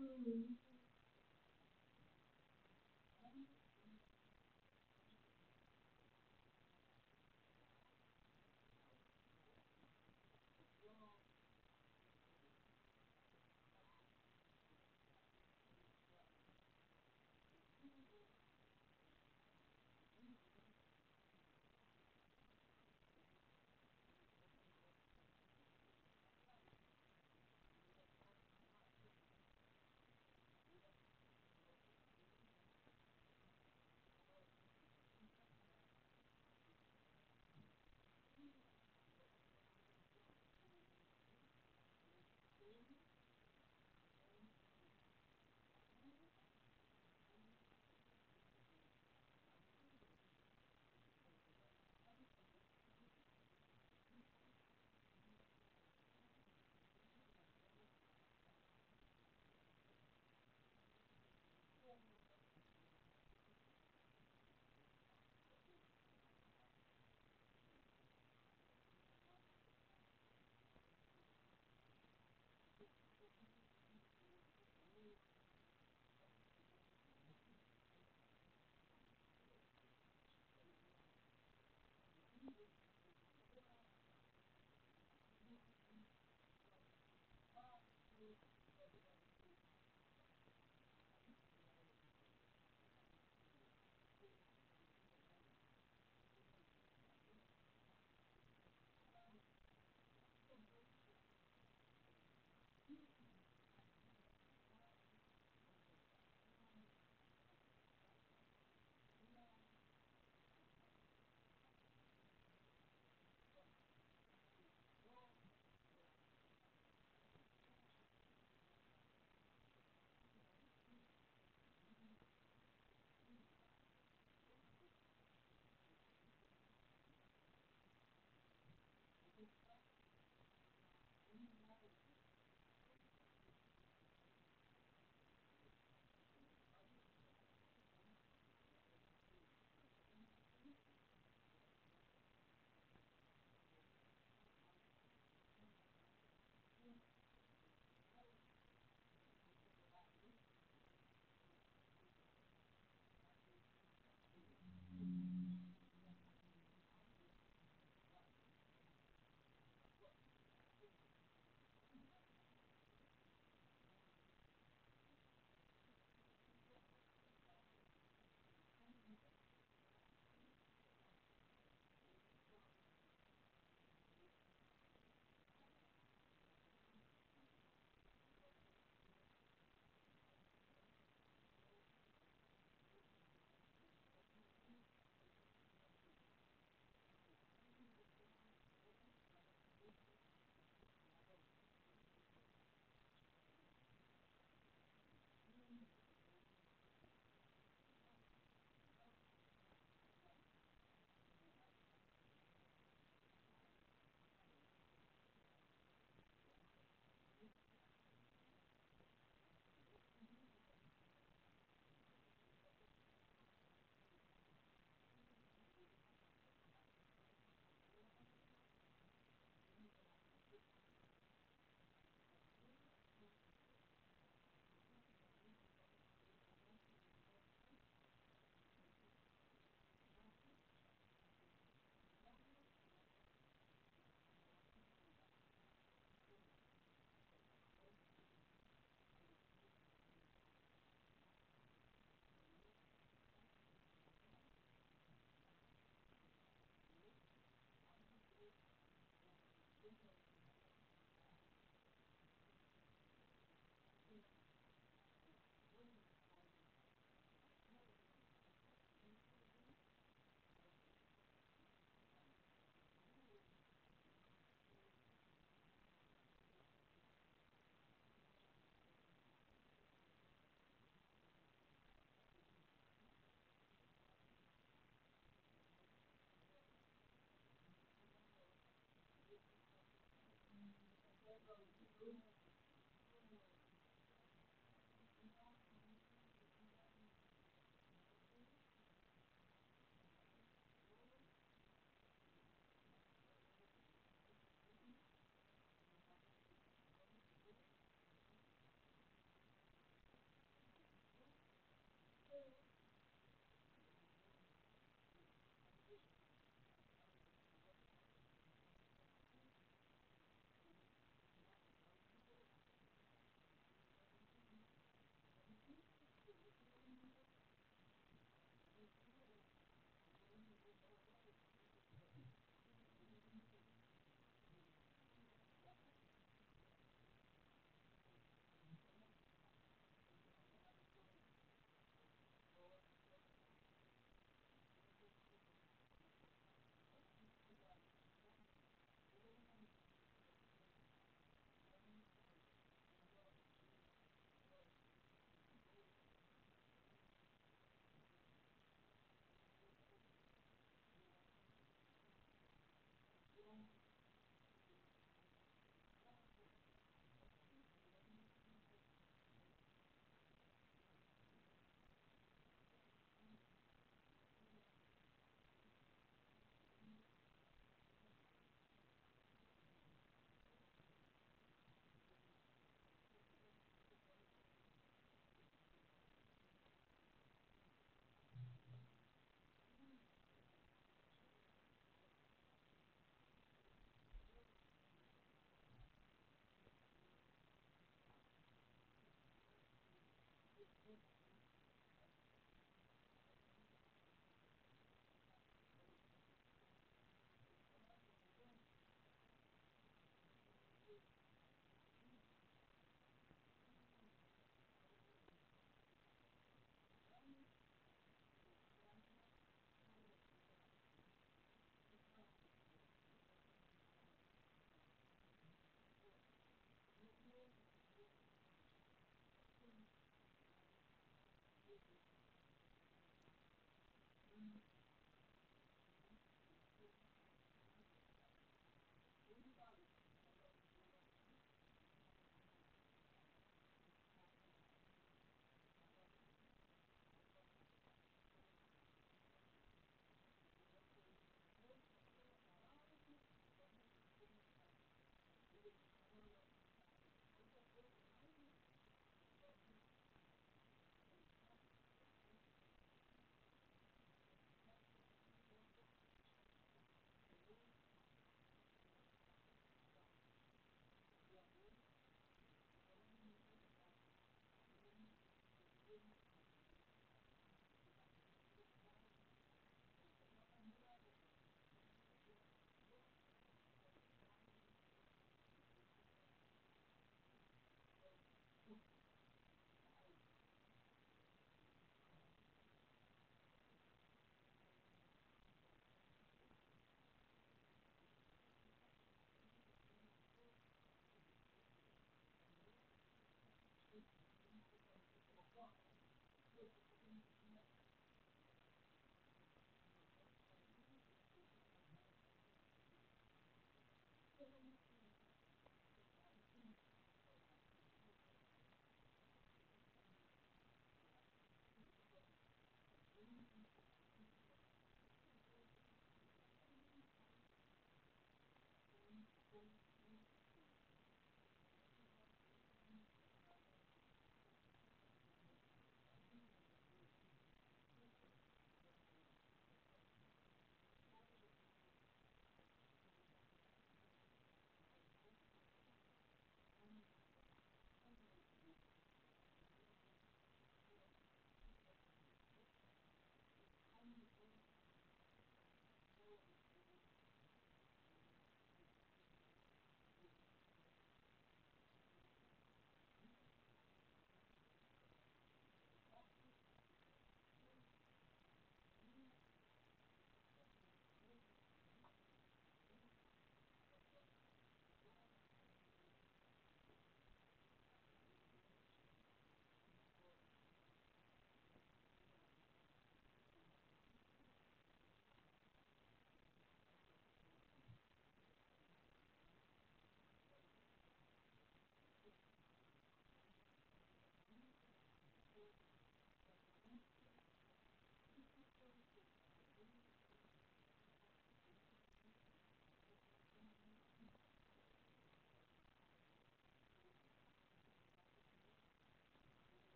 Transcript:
room.